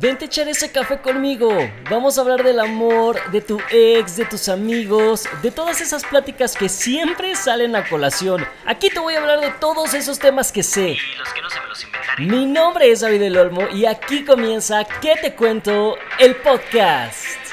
Vente a echar ese café conmigo. Vamos a hablar del amor, de tu ex, de tus amigos, de todas esas pláticas que siempre salen a colación. Aquí te voy a hablar de todos esos temas que sé. Y los que no se me los inventaré. Mi nombre es David del Olmo y aquí comienza ¿Qué te cuento? El podcast.